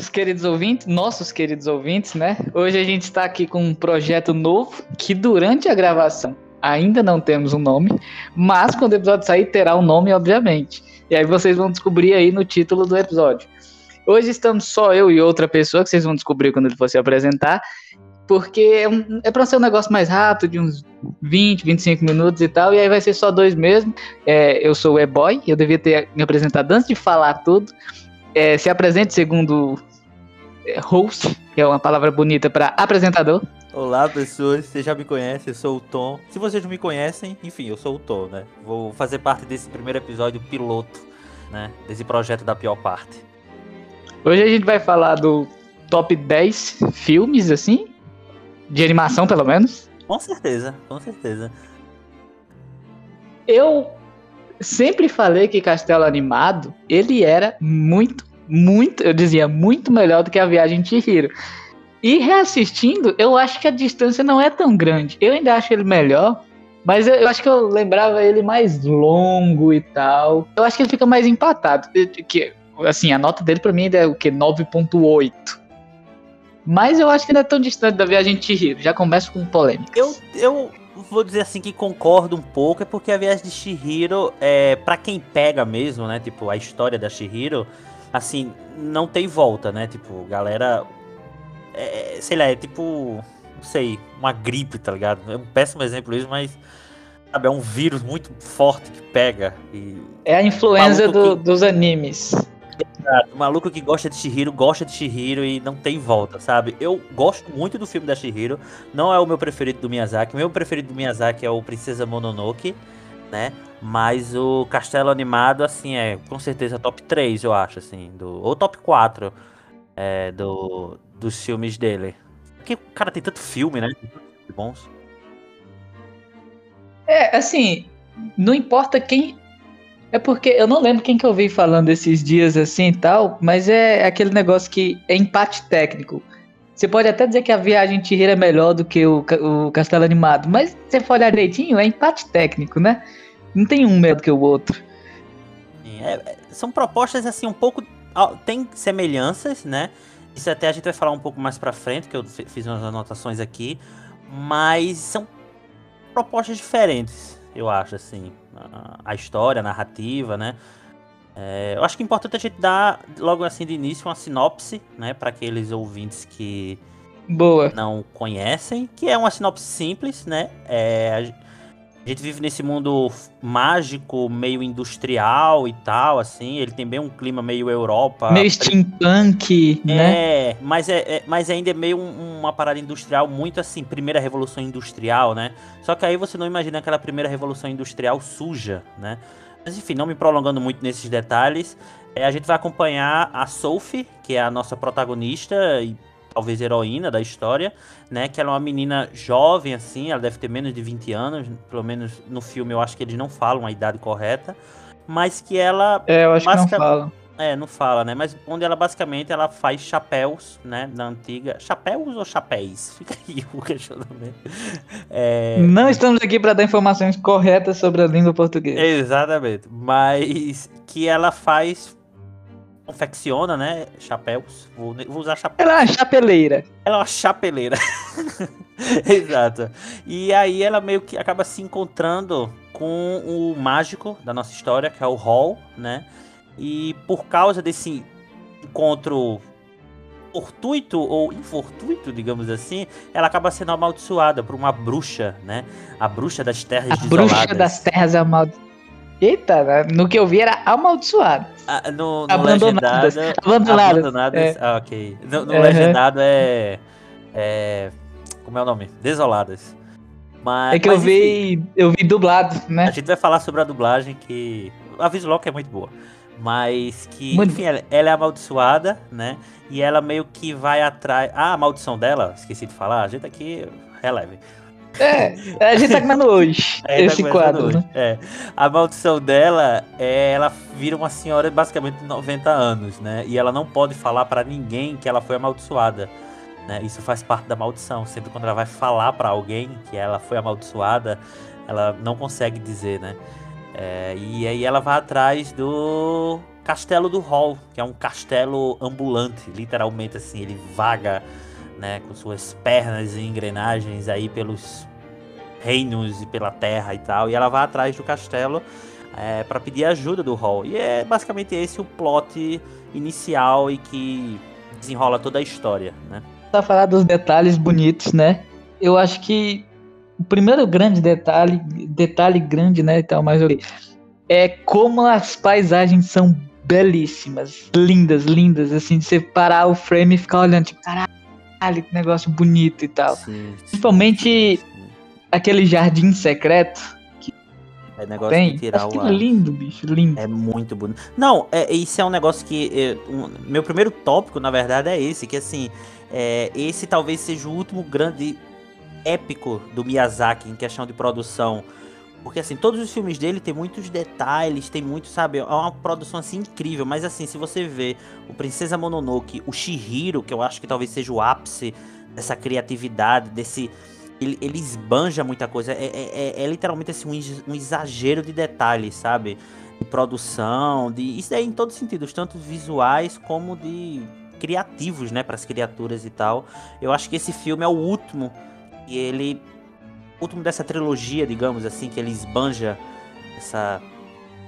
Meus queridos ouvintes, nossos queridos ouvintes, né? Hoje a gente está aqui com um projeto novo que durante a gravação ainda não temos um nome, mas quando o episódio sair terá um nome, obviamente. E aí vocês vão descobrir aí no título do episódio. Hoje estamos só eu e outra pessoa que vocês vão descobrir quando ele for se apresentar, porque é, um, é para ser um negócio mais rápido, de uns 20, 25 minutos e tal, e aí vai ser só dois mesmo. É, eu sou o E-Boy, eu devia ter me apresentado antes de falar tudo. É, se apresente segundo host, que é uma palavra bonita para apresentador. Olá, pessoas, vocês já me conhecem, eu sou o Tom. Se vocês não me conhecem, enfim, eu sou o Tom, né? Vou fazer parte desse primeiro episódio piloto, né? Desse projeto da pior parte. Hoje a gente vai falar do top 10 filmes, assim, de animação, pelo menos. Com certeza, com certeza. Eu sempre falei que Castelo Animado, ele era muito, muito, eu dizia, muito melhor do que a Viagem de Chihiro. E reassistindo, eu acho que a distância não é tão grande. Eu ainda acho ele melhor, mas eu, eu acho que eu lembrava ele mais longo e tal. Eu acho que ele fica mais empatado. Que, assim, a nota dele pra mim ainda é o que? 9.8. Mas eu acho que não é tão distante da Viagem de Chihiro. Já começo com polêmica. Eu, eu vou dizer assim que concordo um pouco, é porque a Viagem de Chihiro, é, para quem pega mesmo, né? Tipo, a história da Chihiro, assim, não tem volta, né? Tipo, galera. É, sei lá, é tipo. Não sei, uma gripe, tá ligado? É um péssimo exemplo isso, mas. Sabe, é um vírus muito forte que pega. E... É a influenza do, que... dos animes. Exato. O maluco que gosta de Shihiro, gosta de Shihiro e não tem volta, sabe? Eu gosto muito do filme da Shihiro. Não é o meu preferido do Miyazaki. O meu preferido do Miyazaki é o Princesa Mononoke, né? Mas o Castelo Animado, assim, é com certeza top 3, eu acho, assim. Do, ou top 4 é, do, dos filmes dele. Porque o cara tem tanto filme, né? Bons. É, assim, não importa quem é porque eu não lembro quem que eu vi falando esses dias assim e tal, mas é aquele negócio que é empate técnico. Você pode até dizer que a viagem Chihiro é melhor do que o, o Castelo Animado, mas se você for olhar direitinho, é empate técnico, né? Não tem um melhor do que o outro. É, é, são propostas assim um pouco. Tem semelhanças, né? Isso até a gente vai falar um pouco mais pra frente, que eu fiz umas anotações aqui. Mas são propostas diferentes, eu acho, assim a, história, a narrativa, né? É, eu acho que é importante a gente dar logo assim de início uma sinopse, né, para aqueles ouvintes que Boa. não conhecem, que é uma sinopse simples, né? É, a gente vive nesse mundo mágico, meio industrial e tal, assim. Ele tem bem um clima meio Europa. Meio steampunk, é, né? É, mas, é, mas ainda é meio um, uma parada industrial muito assim, primeira revolução industrial, né? Só que aí você não imagina aquela primeira revolução industrial suja, né? Mas enfim, não me prolongando muito nesses detalhes, é, a gente vai acompanhar a Sophie, que é a nossa protagonista e talvez heroína da história, né? Que ela é uma menina jovem, assim, ela deve ter menos de 20 anos, pelo menos no filme eu acho que eles não falam a idade correta, mas que ela... É, eu acho que não fala. É, não fala, né? Mas onde ela basicamente ela faz chapéus, né? Da antiga. Chapéus ou chapéis? Fica aí o questionamento. É... Não estamos aqui para dar informações corretas sobre a língua portuguesa. Exatamente. Mas que ela faz confecciona, né, chapéus. Vou, vou usar chapéu. Ela é uma chapeleira. Ela é uma chapeleira. Exato. E aí ela meio que acaba se encontrando com o mágico da nossa história, que é o Hall, né? E por causa desse encontro fortuito ou infortuito, digamos assim, ela acaba sendo amaldiçoada por uma bruxa, né? A bruxa das terras a desoladas. bruxa das terras amaldiçoadas. Eita, no que eu vi era amaldiçoado. Ah, no, no abandonadas. legendado. Abandonadas. abandonadas é. ah, ok. No, no uhum. legendado é, é. Como é o nome? Desoladas. Mas, é que mas, eu vi. Enfim, eu vi dublado, né? A gente vai falar sobre a dublagem que. A Vislock é muito boa. Mas que, muito... enfim, ela, ela, é amaldiçoada, né? E ela meio que vai atrás. Ah, a maldição dela, esqueci de falar, a gente aqui releve. É, a gente tá comendo hoje é, esse tá quadro. Hoje. Né? É. A maldição dela é ela vira uma senhora basicamente de 90 anos, né? E ela não pode falar para ninguém que ela foi amaldiçoada. Né? Isso faz parte da maldição. Sempre quando ela vai falar para alguém que ela foi amaldiçoada, ela não consegue dizer, né? É, e aí ela vai atrás do Castelo do Hall, que é um castelo ambulante, literalmente assim, ele vaga, né, com suas pernas e engrenagens aí pelos reinos e pela terra e tal, e ela vai atrás do castelo é, para pedir ajuda do Hall. E é basicamente esse o plot inicial e que desenrola toda a história, né? Pra falar dos detalhes bonitos, né? Eu acho que o primeiro grande detalhe, detalhe grande, né, e tal, mas é como as paisagens são belíssimas, lindas, lindas, assim, de você parar o frame e ficar olhando, tipo, caralho, que negócio bonito e tal. Sim, Principalmente sim. aquele jardim secreto é negócio Tem? de tirar o ar. lindo, bicho, lindo. É muito bonito. Não, é, isso é um negócio que. É, um, meu primeiro tópico, na verdade, é esse, que assim, é, esse talvez seja o último grande épico do Miyazaki em questão de produção. Porque assim, todos os filmes dele tem muitos detalhes, tem muito, sabe, é uma produção assim incrível, mas assim, se você vê o Princesa Mononoke, o Shihiro, que eu acho que talvez seja o ápice dessa criatividade, desse ele, ele esbanja muita coisa. É, é, é, é literalmente assim, um, um, exagero de detalhes, sabe? De produção, de. Isso é em todos os sentidos, tanto visuais como de criativos, né? Para as criaturas e tal. Eu acho que esse filme é o último. E ele. Último dessa trilogia, digamos assim, que ele esbanja essa.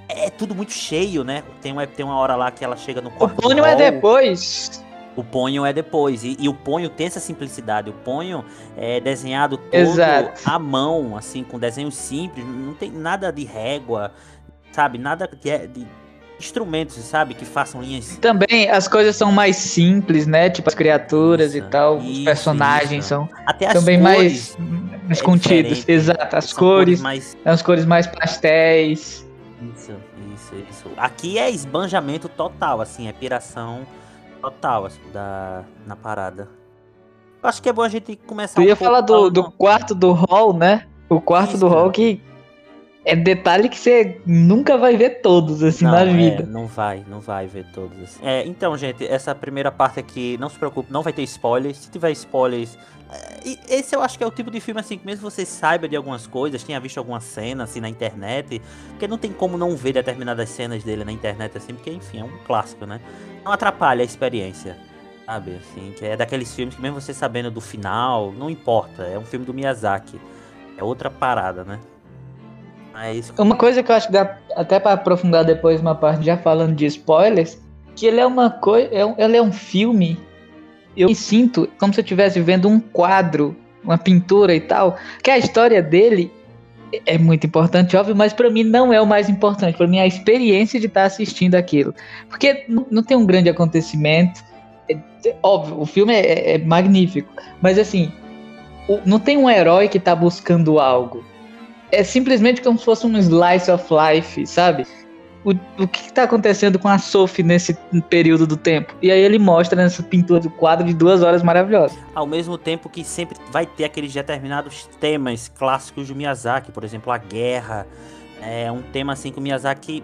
É tudo muito cheio, né? Tem uma, tem uma hora lá que ela chega no quarto. O Pônio é depois. O ponho é depois. E, e, o ponho tem essa simplicidade. O ponho é desenhado todo Exato. à mão, assim, com desenhos simples. Não tem nada de régua, sabe? Nada de, de instrumentos, sabe? Que façam linhas. Também as coisas são mais simples, né? Tipo as criaturas isso, e tal. Isso, os personagens isso. são Até as também mais, mais é contidos. Exato. As cores. Cores mais... As cores mais pastéis. Isso, isso, isso. Aqui é esbanjamento total, assim, é piração total assim, da, na parada. Acho que é bom a gente começar. Eu ia um falar do, do quarto do hall, né? O quarto Isso, do hall que é detalhe que você nunca vai ver todos assim não, na vida. É, não vai, não vai ver todos assim. É, então, gente, essa primeira parte aqui, não se preocupe, não vai ter spoilers. Se tiver spoilers, é, esse eu acho que é o tipo de filme assim que mesmo você saiba de algumas coisas, tenha visto alguma cena assim na internet, porque não tem como não ver determinadas cenas dele na internet assim, porque enfim, é um clássico, né? não atrapalha a experiência. Sabe, assim, que é daqueles filmes que mesmo você sabendo do final, não importa, é um filme do Miyazaki. É outra parada, né? Mas... Uma coisa que eu acho que dá até para aprofundar depois uma parte já falando de spoilers, que ele é uma coisa, é um, ele é um filme, eu me sinto como se eu estivesse vendo um quadro, uma pintura e tal, que a história dele é muito importante, óbvio, mas para mim não é o mais importante. Para mim é a experiência de estar tá assistindo aquilo. Porque não tem um grande acontecimento. É, é, óbvio, o filme é, é magnífico, mas assim, o, não tem um herói que está buscando algo. É simplesmente como se fosse um slice of life, sabe? o, o que está acontecendo com a Sophie nesse período do tempo. E aí ele mostra nessa pintura do quadro de duas horas maravilhosa. Ao mesmo tempo que sempre vai ter aqueles determinados temas clássicos do Miyazaki, por exemplo, a guerra. É um tema assim que o Miyazaki.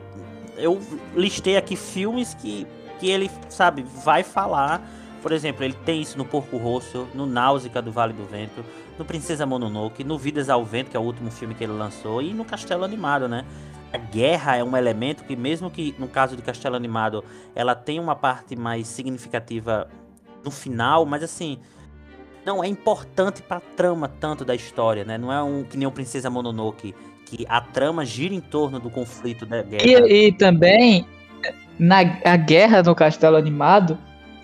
Eu listei aqui filmes que, que ele, sabe, vai falar. Por exemplo, ele tem isso no Porco Rosso, no Náusea do Vale do Vento, no Princesa Mononoke, no Vidas ao Vento, que é o último filme que ele lançou, e no Castelo Animado, né? a guerra é um elemento que, mesmo que no caso de Castelo Animado, ela tem uma parte mais significativa no final, mas assim, não é importante para a trama tanto da história, né? Não é um que nem o Princesa Mononoke, que a trama gira em torno do conflito da guerra. E, e também, na a guerra no Castelo Animado,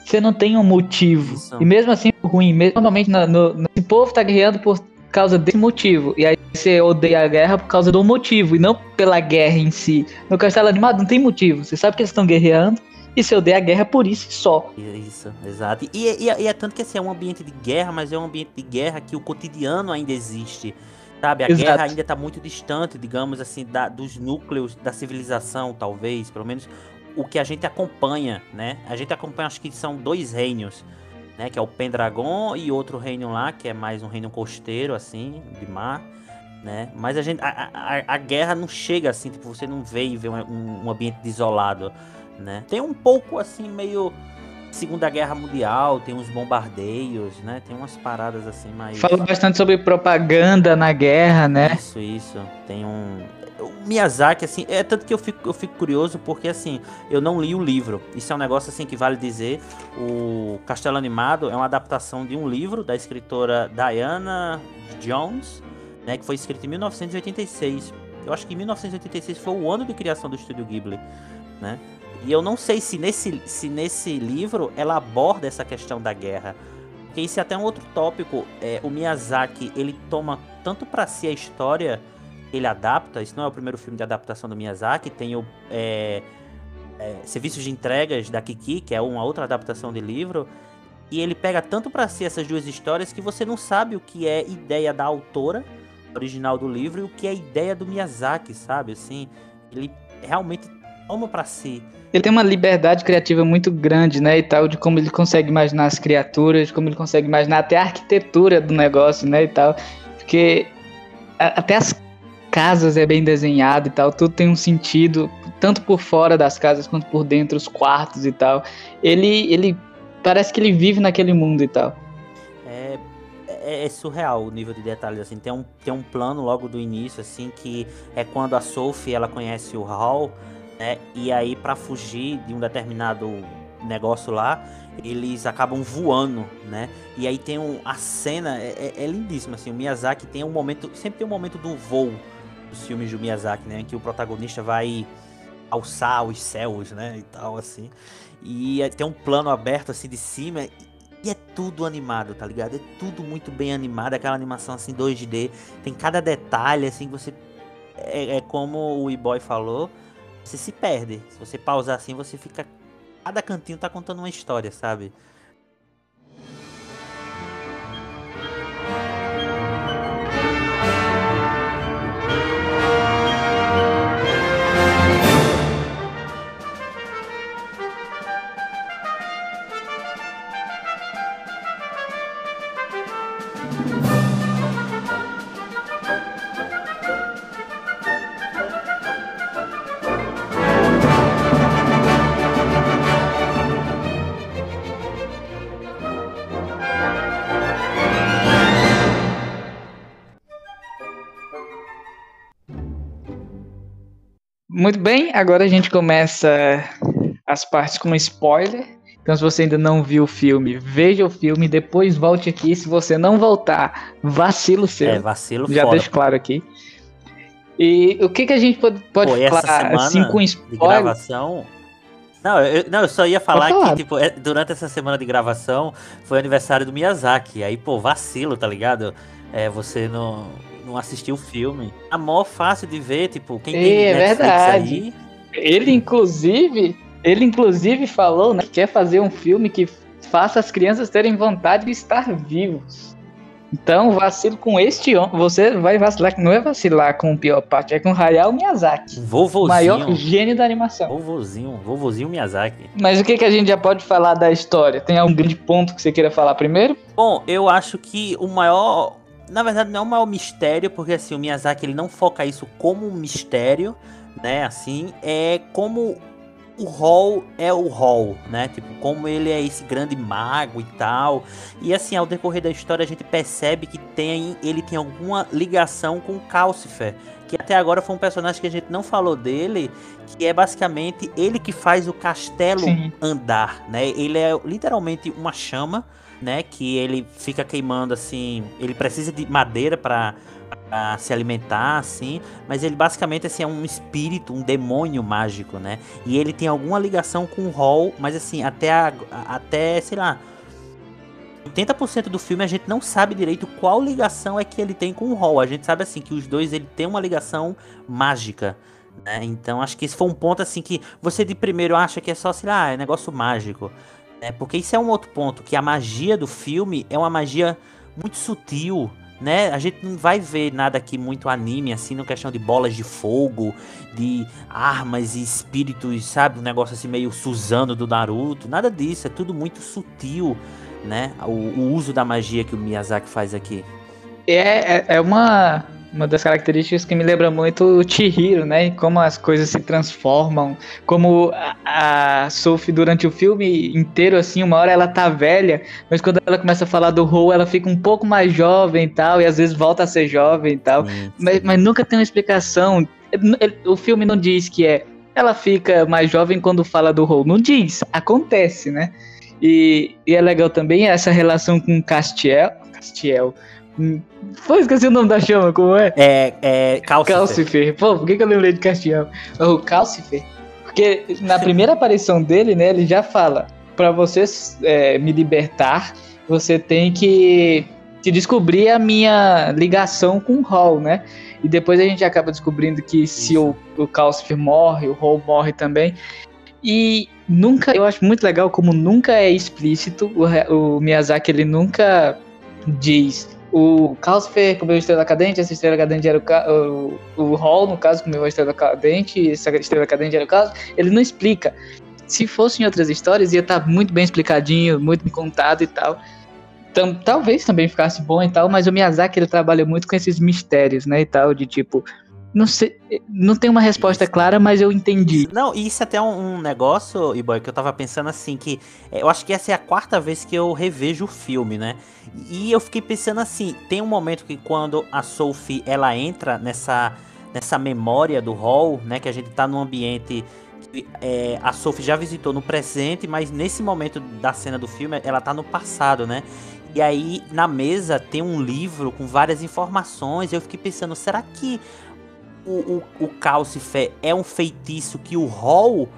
você não tem um motivo. E mesmo assim, ruim. Mesmo, normalmente, no, no, no, esse povo tá guerreando por causa desse motivo. E aí você odeia a guerra por causa do motivo, e não pela guerra em si. No Castelo Animado não tem motivo. Você sabe que eles estão guerreando, e você odeia a guerra por isso só. Isso, exato. E, e, e, é tanto que assim, é um ambiente de guerra, mas é um ambiente de guerra que o cotidiano ainda existe. Sabe, a Exato. guerra ainda está muito distante, digamos assim, da, dos núcleos da civilização, talvez, pelo menos o que a gente acompanha, né? A gente acompanha, acho que são dois reinos né? Que é o Pendragon e outro reino lá, que é mais um reino costeiro, assim, de mar, né? Mas a gente, a, a, a guerra não chega assim, tipo, você não vê e vê um, um ambiente desolado, né? Tem um pouco, assim, meio Segunda Guerra Mundial, tem uns bombardeios, né? Tem umas paradas assim mais. Fala bastante sobre propaganda na guerra, né? Isso, isso. Tem um. O Miyazaki, assim, é tanto que eu fico, eu fico curioso porque, assim, eu não li o livro. Isso é um negócio, assim, que vale dizer. O Castelo Animado é uma adaptação de um livro da escritora Diana Jones, né, que foi escrito em 1986. Eu acho que 1986 foi o ano de criação do Estúdio Ghibli, né? E eu não sei se nesse, se nesse livro ela aborda essa questão da guerra. Porque isso é até um outro tópico. É, o Miyazaki, ele toma tanto para si a história ele adapta. Isso não é o primeiro filme de adaptação do Miyazaki. Tem o é, é, Serviços de Entregas da Kiki, que é uma outra adaptação de livro. E ele pega tanto para si essas duas histórias que você não sabe o que é ideia da autora original do livro e o que é ideia do Miyazaki, sabe? Assim, ele realmente toma para si. Ele tem uma liberdade criativa muito grande, né, e tal, de como ele consegue imaginar as criaturas, como ele consegue imaginar até a arquitetura do negócio, né, e tal, porque até as casas é bem desenhado e tal, tudo tem um sentido, tanto por fora das casas quanto por dentro, os quartos e tal. Ele, ele parece que ele vive naquele mundo e tal. É, é, é, surreal o nível de detalhes, assim, tem um, tem um plano logo do início, assim, que é quando a Sophie, ela conhece o Hall, né? E aí, para fugir de um determinado negócio lá, eles acabam voando, né? E aí tem um, a cena é, é, é lindíssima, assim. O Miyazaki tem um momento, sempre tem um momento do voo dos filmes do Miyazaki, né? Em que o protagonista vai alçar os céus, né? E tal, assim. E tem um plano aberto assim de cima. E é tudo animado, tá ligado? É tudo muito bem animado, aquela animação assim 2D. Tem cada detalhe, assim, que você. É, é como o E-Boy falou você se perde. Se você pausar assim, você fica. Cada cantinho tá contando uma história, sabe? Muito bem, agora a gente começa as partes com spoiler. Então, se você ainda não viu o filme, veja o filme, depois volte aqui. Se você não voltar, vacilo seu. É, vacilo Já deixo claro aqui. E o que, que a gente pode, pode Pô, falar assim com spoiler? De gravação. Não eu, não, eu só ia falar, falar. que, tipo, é, durante essa semana de gravação foi aniversário do Miyazaki. Aí, pô, vacilo, tá ligado? É, você não não assistiu o filme. A mó fácil de ver, tipo, quem tem é, Netflix verdade. aí. Ele inclusive, ele inclusive falou, né, que quer fazer um filme que faça as crianças terem vontade de estar vivos. Então, vacilo com este homem. Você vai vacilar, não é vacilar com o pior parte, é com o Hayao Miyazaki. Vovozinho. Maior gênio da animação. Vovozinho, vovozinho Miyazaki. Mas o que, que a gente já pode falar da história? Tem algum grande ponto que você queira falar primeiro? Bom, eu acho que o maior na verdade não é um maior mistério, porque assim, o Miyazaki ele não foca isso como um mistério, né? Assim, é como o Hall é o Hall, né? Tipo, como ele é esse grande mago e tal. E assim, ao decorrer da história a gente percebe que tem ele tem alguma ligação com Calcifer, que até agora foi um personagem que a gente não falou dele, que é basicamente ele que faz o castelo Sim. andar, né? Ele é literalmente uma chama né? Que ele fica queimando assim. Ele precisa de madeira para se alimentar, assim, mas ele basicamente assim, é um espírito, um demônio mágico, né? E ele tem alguma ligação com o Hall, mas assim, até, a, até sei lá, 80% do filme a gente não sabe direito qual ligação é que ele tem com o Hall. A gente sabe assim que os dois ele tem uma ligação mágica. Né? Então acho que esse foi um ponto assim que você de primeiro acha que é só assim, ah, é negócio mágico. Né? Porque isso é um outro ponto, que a magia do filme é uma magia muito sutil, né? A gente não vai ver nada aqui muito anime, assim, na questão de bolas de fogo, de armas e espíritos, sabe? Um negócio assim meio Suzano do Naruto, nada disso, é tudo muito sutil, né? O, o uso da magia que o Miyazaki faz aqui. É, é, é uma uma das características que me lembra muito o Chihiro, né? Como as coisas se transformam, como a, a Sophie durante o filme inteiro, assim, uma hora ela tá velha, mas quando ela começa a falar do Ho, ela fica um pouco mais jovem e tal, e às vezes volta a ser jovem e tal, sim, sim. Mas, mas nunca tem uma explicação. O filme não diz que é ela fica mais jovem quando fala do Ho. Não diz, acontece, né? E, e é legal também essa relação com Castiel. Castiel. Pô, esqueci o nome da chama, como é? É, é Calcifer. Calcifer. Pô, por que, que eu lembrei de Castiel? O Calcifer. Porque na primeira aparição dele, né, ele já fala: para você é, me libertar, você tem que, que descobrir a minha ligação com o Hall, né? E depois a gente acaba descobrindo que se o, o Calcifer morre, o Hall morre também. E nunca, eu acho muito legal como nunca é explícito, o, o Miyazaki ele nunca diz o Calcifer comeu a estrela cadente, essa estrela cadente era o, o, o Hall, no caso, comeu a estrela cadente, essa estrela cadente era o caso, ele não explica. Se fosse em outras histórias, ia estar tá muito bem explicadinho, muito contado e tal. Então, talvez também ficasse bom e tal, mas o Miyazaki ele trabalha muito com esses mistérios, né, e tal, de tipo, não sei, não tem uma resposta clara, mas eu entendi. Não, e isso é até um, um negócio, Iboy, que eu tava pensando assim, que é, eu acho que essa é a quarta vez que eu revejo o filme, né? E eu fiquei pensando assim, tem um momento que quando a Sophie, ela entra nessa, nessa memória do hall, né, que a gente tá num ambiente que é, a Sophie já visitou no presente, mas nesse momento da cena do filme, ela tá no passado, né? E aí, na mesa, tem um livro com várias informações. Eu fiquei pensando, será que o, o, o Calcifer é um feitiço que o Hall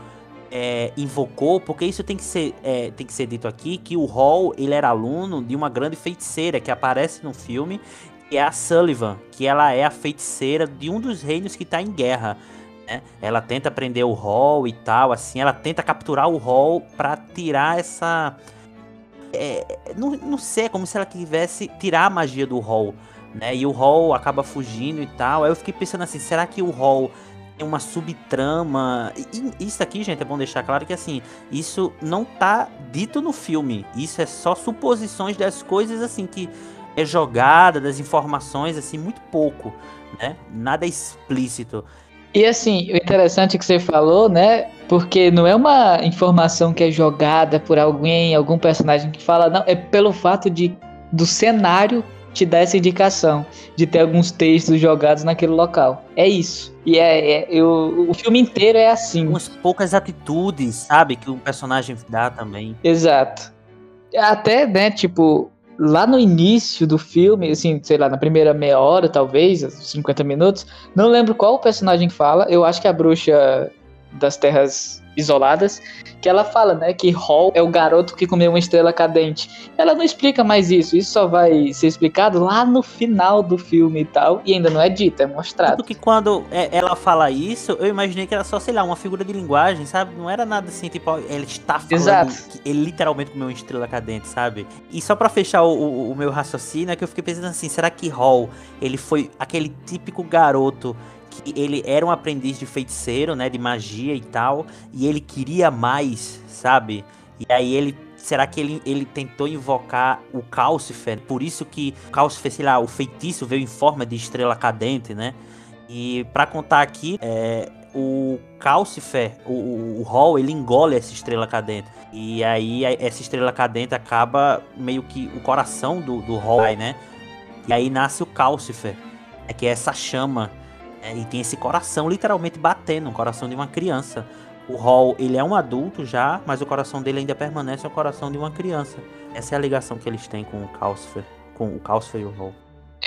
é, invocou? Porque isso tem que, ser, é, tem que ser dito aqui, que o Hall, ele era aluno de uma grande feiticeira que aparece no filme, que é a Sullivan, que ela é a feiticeira de um dos reinos que está em guerra. Né? Ela tenta prender o Hall e tal, assim, ela tenta capturar o Hall para tirar essa é, não, não sei, é como se ela quisesse tirar a magia do Hall, né? E o Hall acaba fugindo e tal. Aí eu fiquei pensando assim, será que o Hall tem uma subtrama? E isso aqui, gente, é bom deixar claro que assim, isso não tá dito no filme. Isso é só suposições das coisas assim que é jogada, das informações assim, muito pouco, né? Nada explícito. E assim, o interessante que você falou, né? Porque não é uma informação que é jogada por alguém, algum personagem que fala, não, é pelo fato de do cenário te dar essa indicação de ter alguns textos jogados naquele local. É isso. E é, é eu, o filme inteiro é assim. Umas poucas atitudes, sabe, que o personagem dá também. Exato. Até, né, tipo, lá no início do filme, assim, sei lá, na primeira meia hora, talvez, 50 minutos, não lembro qual o personagem fala, eu acho que a bruxa das terras isoladas, que ela fala, né, que Hall é o garoto que comeu uma estrela cadente. Ela não explica mais isso, isso só vai ser explicado lá no final do filme e tal, e ainda não é dito, é mostrado. Porque quando é, ela fala isso, eu imaginei que era só, sei lá, uma figura de linguagem, sabe? Não era nada assim, tipo, ele está falando Exato. que ele literalmente comeu uma estrela cadente, sabe? E só para fechar o, o, o meu raciocínio, é que eu fiquei pensando assim, será que Hall, ele foi aquele típico garoto que ele era um aprendiz de feiticeiro, né, de magia e tal, e ele queria mais, sabe? E aí ele será que ele, ele tentou invocar o Calcifer? Por isso que o Calcifer, sei lá, o feitiço veio em forma de estrela cadente, né? E para contar aqui, é, o Calcifer, o, o Hall, ele engole essa estrela cadente. E aí essa estrela cadente acaba meio que o coração do, do Hall, né? E aí nasce o Calcifer, é que é essa chama e tem esse coração literalmente batendo, o coração de uma criança. O Hall, ele é um adulto já, mas o coração dele ainda permanece o coração de uma criança. Essa é a ligação que eles têm com o Calcifer, com o Calcifer e o Hall.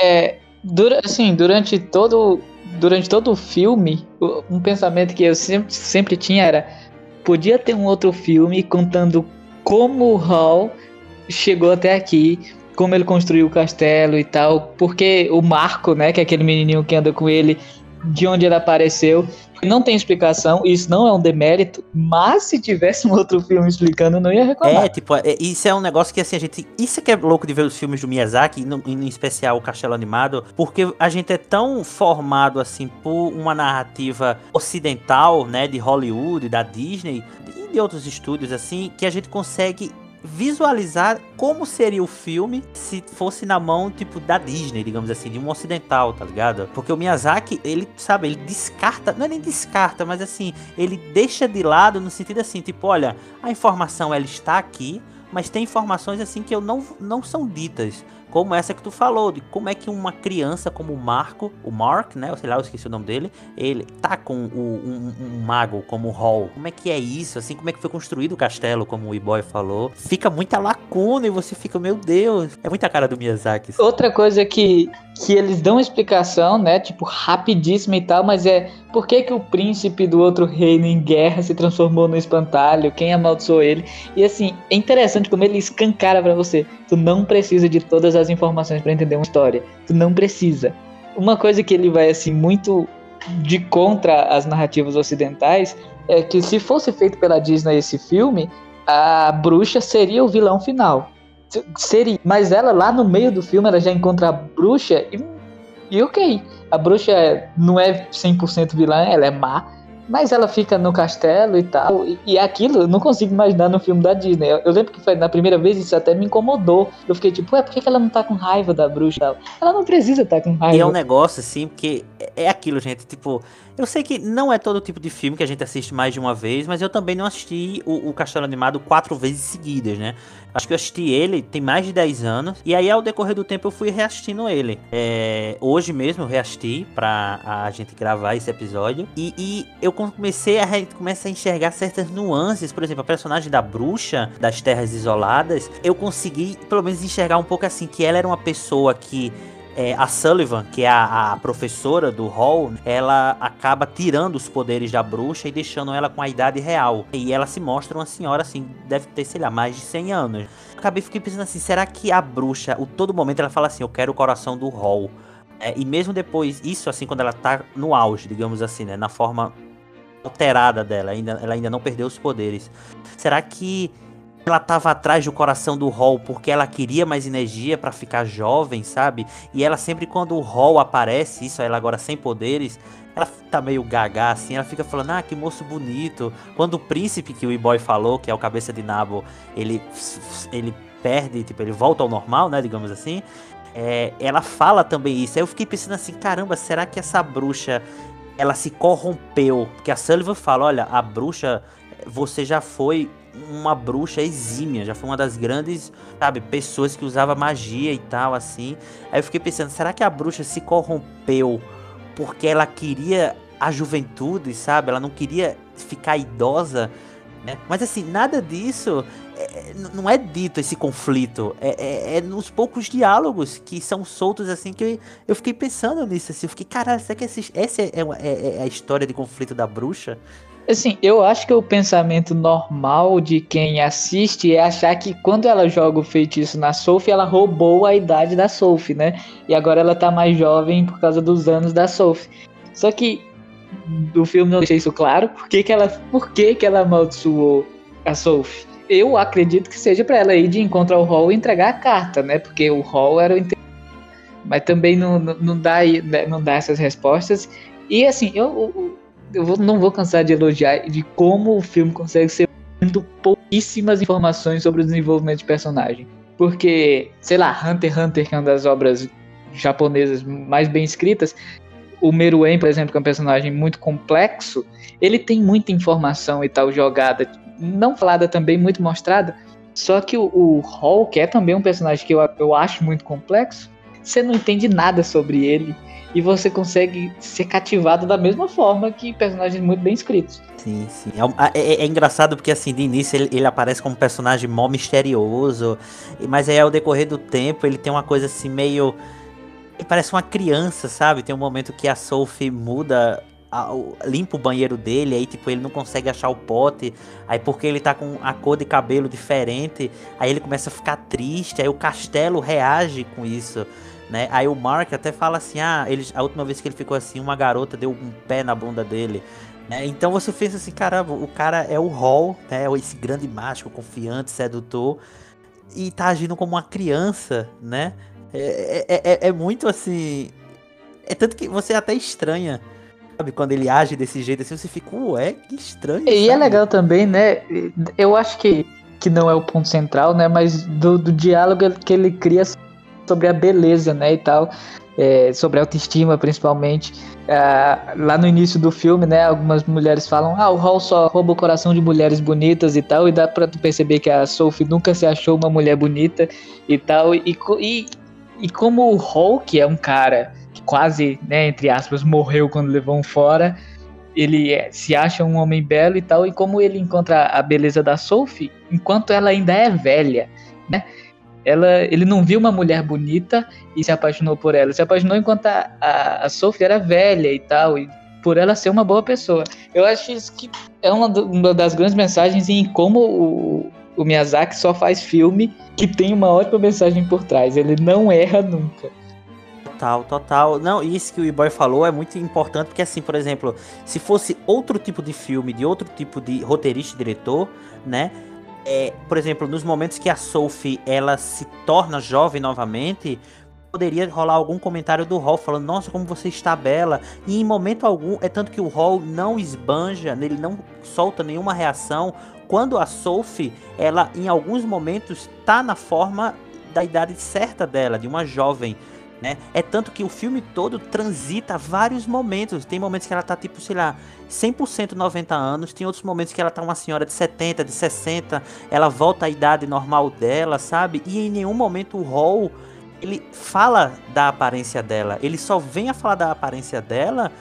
É, dura, assim, durante todo, durante todo o filme, um pensamento que eu sempre, sempre tinha era, podia ter um outro filme contando como o Hall chegou até aqui, como ele construiu o castelo e tal, porque o Marco, né, que é aquele menininho que anda com ele, de onde ele apareceu. Não tem explicação, isso não é um demérito, mas se tivesse um outro filme explicando, não ia reclamar. É, tipo, é, isso é um negócio que assim, a gente. Isso que é louco de ver os filmes do Miyazaki, no, em especial o Castelo Animado, porque a gente é tão formado assim por uma narrativa ocidental, né, de Hollywood, da Disney e de outros estúdios, assim, que a gente consegue visualizar como seria o filme se fosse na mão, tipo, da Disney, digamos assim, de um ocidental, tá ligado? Porque o Miyazaki, ele, sabe, ele descarta, não é nem descarta, mas assim, ele deixa de lado no sentido assim, tipo, olha, a informação ela está aqui, mas tem informações assim que eu não, não são ditas como essa que tu falou, de como é que uma criança como o Marco, o Mark, né, sei lá, eu esqueci o nome dele, ele tá com o, um, um, mago como o Hall. Como é que é isso, assim, como é que foi construído o castelo, como o E-Boy falou. Fica muita lacuna e você fica, meu Deus, é muita cara do Miyazaki. Outra coisa que, que eles dão explicação, né, tipo, rapidíssima e tal, mas é por que que o príncipe do outro reino em guerra se transformou no espantalho, quem amaldiçoou ele, e assim, é interessante como ele escancara para você, tu não precisa de todas as informações para entender uma história. Tu não precisa. Uma coisa que ele vai assim muito de contra as narrativas ocidentais é que se fosse feito pela Disney esse filme, a bruxa seria o vilão final. Seria, mas ela lá no meio do filme ela já encontra a bruxa e, e ok, a bruxa não é 100% vilã, ela é má, mas ela fica no castelo e tal. E, e aquilo eu não consigo imaginar no filme da Disney. Eu, eu, lembro que foi na primeira vez isso até me incomodou. Eu fiquei tipo, ué, por que, ela não tá com raiva da bruxa? Ela não precisa estar tá com raiva. E é um negócio assim, porque é aquilo, gente. Tipo, eu sei que não é todo tipo de filme que a gente assiste mais de uma vez, mas eu também não assisti o, o Castelo Animado quatro vezes seguidas, né? Acho que eu assisti ele tem mais de 10 anos. E aí, ao decorrer do tempo, eu fui reassistindo ele. É, hoje mesmo eu reassisti pra a gente gravar esse episódio. E, e eu comecei a, comecei a enxergar certas nuances. Por exemplo, a personagem da bruxa das Terras Isoladas. Eu consegui, pelo menos, enxergar um pouco assim, que ela era uma pessoa que é, a Sullivan, que é a, a, professora do Hall, ela acaba tirando os poderes da bruxa e deixando ela com a idade real. E ela se mostra uma senhora assim, deve ter, sei lá, mais de 100 anos. Acabei fiquei pensando assim, será que a bruxa, o todo momento ela fala assim, eu quero o coração do Hall. É, e mesmo depois, isso assim, quando ela tá no auge, digamos assim, né, na forma alterada dela, ainda, ela ainda não perdeu os poderes. Será que ela tava atrás do coração do Hall porque ela queria mais energia para ficar jovem, sabe? E ela sempre quando o Hall aparece, isso ela agora sem poderes, ela tá meio gaga assim, ela fica falando: "Ah, que moço bonito". Quando o príncipe que o E-Boy falou, que é o cabeça de nabo, ele ele perde, tipo, ele volta ao normal, né, digamos assim. É, ela fala também isso. Aí eu fiquei pensando assim, caramba, será que essa bruxa ela se corrompeu? Porque a Sullivan fala, olha, a bruxa, você já foi uma bruxa exímia, já foi uma das grandes, sabe, pessoas que usava magia e tal, assim. Aí eu fiquei pensando, será que a bruxa se corrompeu porque ela queria a juventude, sabe? Ela não queria ficar idosa, né? Mas assim, nada disso é, é não é dito esse conflito. É, é, é, nos poucos diálogos que são soltos assim que eu fiquei pensando nisso. Assim, eu fiquei, caralho, será que esse, essa é, é, é a história de conflito da bruxa? Assim, eu acho que o pensamento normal de quem assiste é achar que quando ela joga o feitiço na Sophie, ela roubou a idade da Sophie, né? E agora ela tá mais jovem por causa dos anos da Sophie. Só que o filme não deixa isso claro. Por que, que, ela, por que, que ela amaldiçoou a Sophie? Eu acredito que seja para ela ir de encontro ao Hall e entregar a carta, né? Porque o Hall era o mas também não, não, dá, né, não dá essas respostas. E assim, eu, eu vou, não vou cansar de elogiar de como o filme consegue ser dando pouquíssimas informações sobre o desenvolvimento de personagem. Porque, sei lá, Hunter x Hunter, que é uma das obras japonesas mais bem escritas, o Meruem, por exemplo, que é um personagem muito complexo, ele tem muita informação e tal jogada, não falada também, muito mostrada. Só que o, o é também um personagem que eu, eu acho muito complexo, você não entende nada sobre ele e você consegue ser cativado da mesma forma que personagens muito bem escritos. Sim, sim. É, é, é engraçado porque, assim, de início ele, ele, aparece como um personagem mó misterioso, mas aí ao decorrer do tempo ele tem uma coisa assim meio. Parece uma criança, sabe? Tem um momento que a Sophie muda limpa o banheiro dele, aí tipo, ele não consegue achar o pote, aí porque ele tá com a cor de cabelo diferente, aí ele começa a ficar triste, aí o castelo reage com isso. Né? Aí o Mark até fala assim: ah, ele, a última vez que ele ficou assim, uma garota deu um pé na bunda dele. Né? Então você pensa assim: caramba, o cara é o Hall, né? esse grande mágico, confiante, sedutor, e tá agindo como uma criança, né? É, é, é, é muito assim. É tanto que você até estranha sabe? Quando ele age desse jeito assim, você fica, ué, que estranho. E é sabe? é legal também, né? Eu acho que que não é o ponto central, né? Mas do, do diálogo que ele cria sobre a beleza, né? E tal. É, sobre autoestima, principalmente. Ah, lá no início do filme, né? Algumas mulheres falam: Ah, o Hall só rouba o coração de mulheres bonitas e tal. E dá pra tu perceber que a Sophie nunca se achou uma mulher bonita e tal. E, e, e como o Hall, que é um cara que quase, né, entre aspas, morreu quando levou um fora ele é, se acha um homem belo e tal, e como ele encontra a beleza da Sophie, enquanto ela ainda é velha, né? Ela, ele não viu uma mulher bonita e se apaixonou por ela. Se apaixonou enquanto a, a, Sophie era velha e tal, e por ela ser uma boa pessoa. Eu acho isso que é uma, uma das grandes mensagens em como o, o Miyazaki só faz filme que tem uma ótima mensagem por trás. Ele não erra nunca. Total, total. Não, isso que o E-Boy falou é muito importante, porque assim, por exemplo, se fosse outro tipo de filme, de outro tipo de roteirista e diretor, né? É, por exemplo, nos momentos que a Sophie ela se torna jovem novamente, poderia rolar algum comentário do Hall falando, nossa, como você está bela. E em momento algum, é tanto que o Hall não esbanja, ele não solta nenhuma reação. Quando a Sophie, ela em alguns momentos tá na forma da idade certa dela, de uma jovem. Né? É tanto que o filme todo transita vários momentos. Tem momentos que ela tá tipo, sei lá, 100% 90 anos, tem outros momentos que ela tá uma senhora de 70, de 60, ela volta à idade normal dela, sabe? E em nenhum momento o Hall ele fala da aparência dela. Ele só vem a falar da aparência dela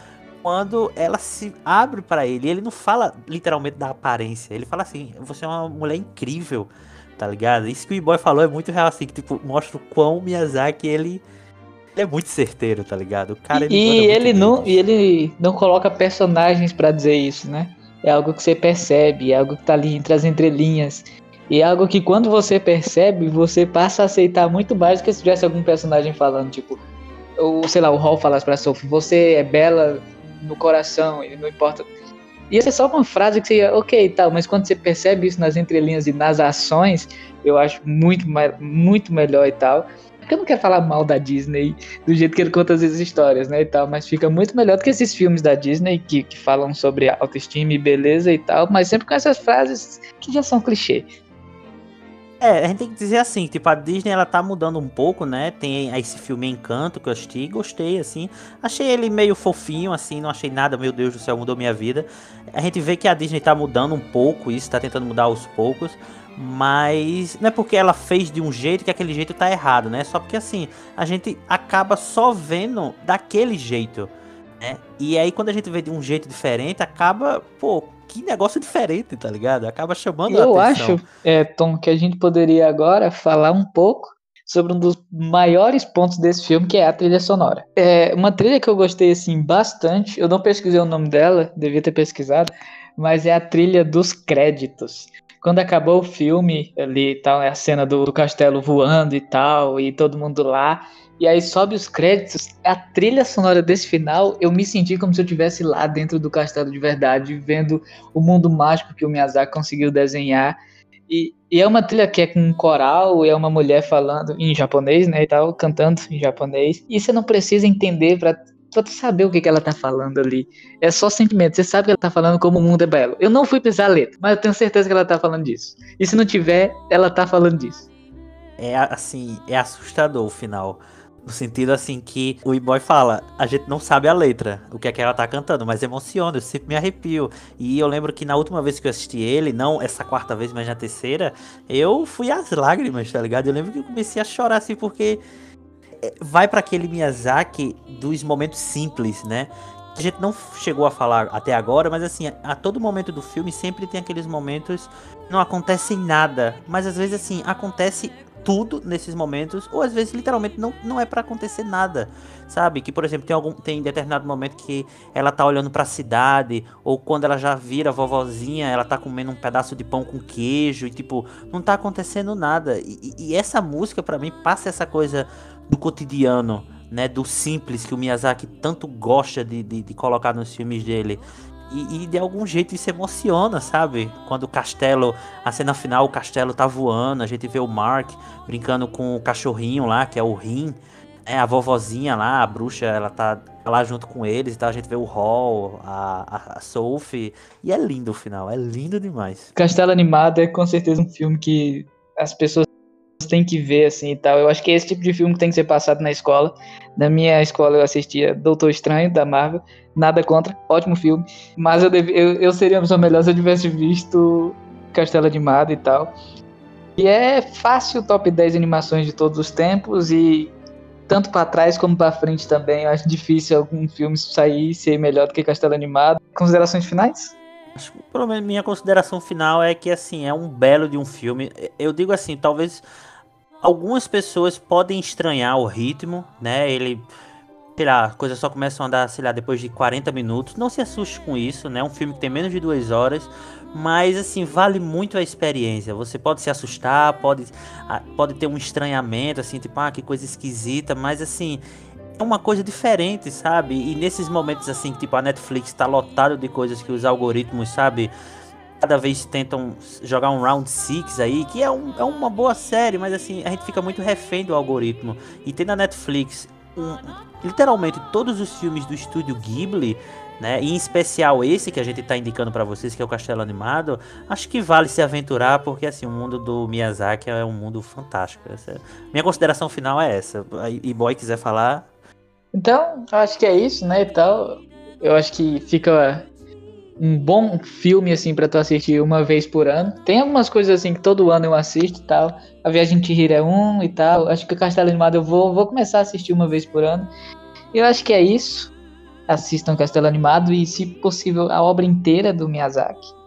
quando ela se abre para ele. Ele não fala literalmente da aparência. Ele fala assim: "Você é uma mulher incrível". Tá ligado? Isso que o boy falou é muito real assim, que tipo, mostra o quão Miyazaki ele ele é muito certeiro, tá ligado? O cara ele e ele não e ele não coloca personagens para dizer isso, né? É algo que você percebe, é algo que tá ali entre as entrelinhas. E é algo que quando você percebe, você passa a aceitar muito mais do que se tivesse algum personagem falando, tipo, ou sei lá, o Hall falasse pra Sophie, você é bela no coração, e não importa. Ia é só uma frase que você ia, ok, tal, mas quando você percebe isso nas entrelinhas e nas ações, eu acho muito, muito melhor e tal. Porque eu não quero falar mal da Disney do jeito que ele conta as histórias, né, e tal, mas fica muito melhor do que esses filmes da Disney que, que falam sobre autoestima e beleza e tal, mas sempre com essas frases que já são clichê. É, a gente tem que dizer assim, tipo, a Disney ela tá mudando um pouco, né? Tem esse filme Encanto que eu assisti, gostei, assim. Achei ele meio fofinho, assim, não achei nada, meu Deus do céu, mudou minha vida. A gente vê que a Disney tá mudando um pouco isso, tá tentando mudar aos poucos. Mas não é porque ela fez de um jeito que aquele jeito tá errado, né? Só porque assim, a gente acaba só vendo daquele jeito, né? E aí quando a gente vê de um jeito diferente, acaba, pô, que negócio diferente, tá ligado? Acaba chamando Eu a atenção. acho, é, Tom, que a gente poderia agora falar um pouco sobre um dos maiores pontos desse filme, que é a trilha sonora. É uma trilha que eu gostei assim bastante. Eu não pesquisei o nome dela, devia ter pesquisado, mas é a trilha dos créditos quando acabou o filme ali tal, é a cena do, do, castelo voando e tal, e todo mundo lá. E aí sobe os créditos, a trilha sonora desse final, eu me senti como se eu estivesse lá dentro do castelo de verdade, vendo o mundo mágico que o Miyazaki conseguiu desenhar. E, e é uma trilha que é com um coral, é uma mulher falando em japonês, né, e tal, cantando em japonês. E você não precisa entender para pra tu saber o que, que ela tá falando ali. É só sentimento. Você sabe que ela tá falando como o mundo é belo. Eu não fui pisar a letra, mas eu tenho certeza que ela tá falando disso. E se não tiver, ela tá falando disso. É assim, é assustador o final. No sentido assim que o E-Boy fala, a gente não sabe a letra, o que é que ela tá cantando, mas emociona, eu sempre me arrepio. E eu lembro que na última vez que eu assisti ele, não essa quarta vez, mas na terceira, eu fui às lágrimas, tá ligado? Eu lembro que eu comecei a chorar assim, porque vai para aquele Miyazaki dos momentos simples, né? A gente não chegou a falar até agora, mas assim, a todo momento do filme sempre tem aqueles momentos não acontece nada, mas às vezes assim, acontece tudo nesses momentos, ou às vezes literalmente não, não é para acontecer nada, sabe? Que por exemplo, tem algum tem determinado momento que ela tá olhando para a cidade, ou quando ela já vira vovozinha, ela tá comendo um pedaço de pão com queijo e tipo, não tá acontecendo nada. E, e essa música para mim passa essa coisa do cotidiano, né, do simples que o Miyazaki tanto gosta de, de, de colocar nos filmes dele. E, e, de algum jeito isso emociona, sabe? Quando o castelo, a cena final, o castelo tá voando, a gente vê o Mark brincando com o cachorrinho lá, que é o Rin. É, a vovozinha lá, a bruxa, ela tá lá junto com eles e tal. A gente vê o Hall, a, a, Sophie. E é lindo o final, é lindo demais. Castelo Animado é com certeza um filme que as pessoas têm que ver, assim e tal. Eu acho que é esse tipo de filme que tem que ser passado na escola. Na minha escola eu assistia Doutor Estranho, da Marvel. Nada contra, ótimo filme. Mas eu, eu, eu seria uma pessoa melhor se eu tivesse visto Castelo Animado e tal. E é fácil top 10 animações de todos os tempos e tanto para trás como para frente também. Eu acho difícil algum filme sair e ser melhor do que Castelo Animado. Considerações finais? Acho que pelo menos minha consideração final é que assim, é um belo de um filme. Eu digo assim, talvez algumas pessoas podem estranhar o ritmo, né? Ele sei lá, as coisas só começam a andar, sei lá, depois de 40 minutos. Não se assuste com isso, né? Um filme que tem menos de duas horas, mas assim, vale muito a experiência. Você pode se assustar, pode, ah, pode ter um estranhamento, assim, tipo, ah, que coisa esquisita, mas assim, é uma coisa diferente, sabe? E nesses momentos assim, tipo, a Netflix tá lotado de coisas que os algoritmos, sabe? Cada vez tentam jogar um round six aí, que é, um, é uma boa série, mas assim, a gente fica muito refém do algoritmo. E tem na Netflix um, literalmente todos os filmes do estúdio Ghibli, né, em especial esse que a gente está indicando para vocês, que é o Castelo Animado, acho que vale se aventurar, porque assim, o mundo do Miyazaki é um mundo fantástico. Essa, minha consideração final é essa. E Boy quiser falar. Então, acho que é isso, né, e tal. Eu acho que fica um bom filme, assim, para tu assistir uma vez por ano. Tem algumas coisas, assim, que todo ano eu assisto e tal. A Viagem de Chihiro é um e tal. Acho que o Castelo Animado eu vou, vou começar a assistir uma vez por ano. Eu acho que é isso. Assistam Castelo Animado e, se possível, a obra inteira do Miyazaki.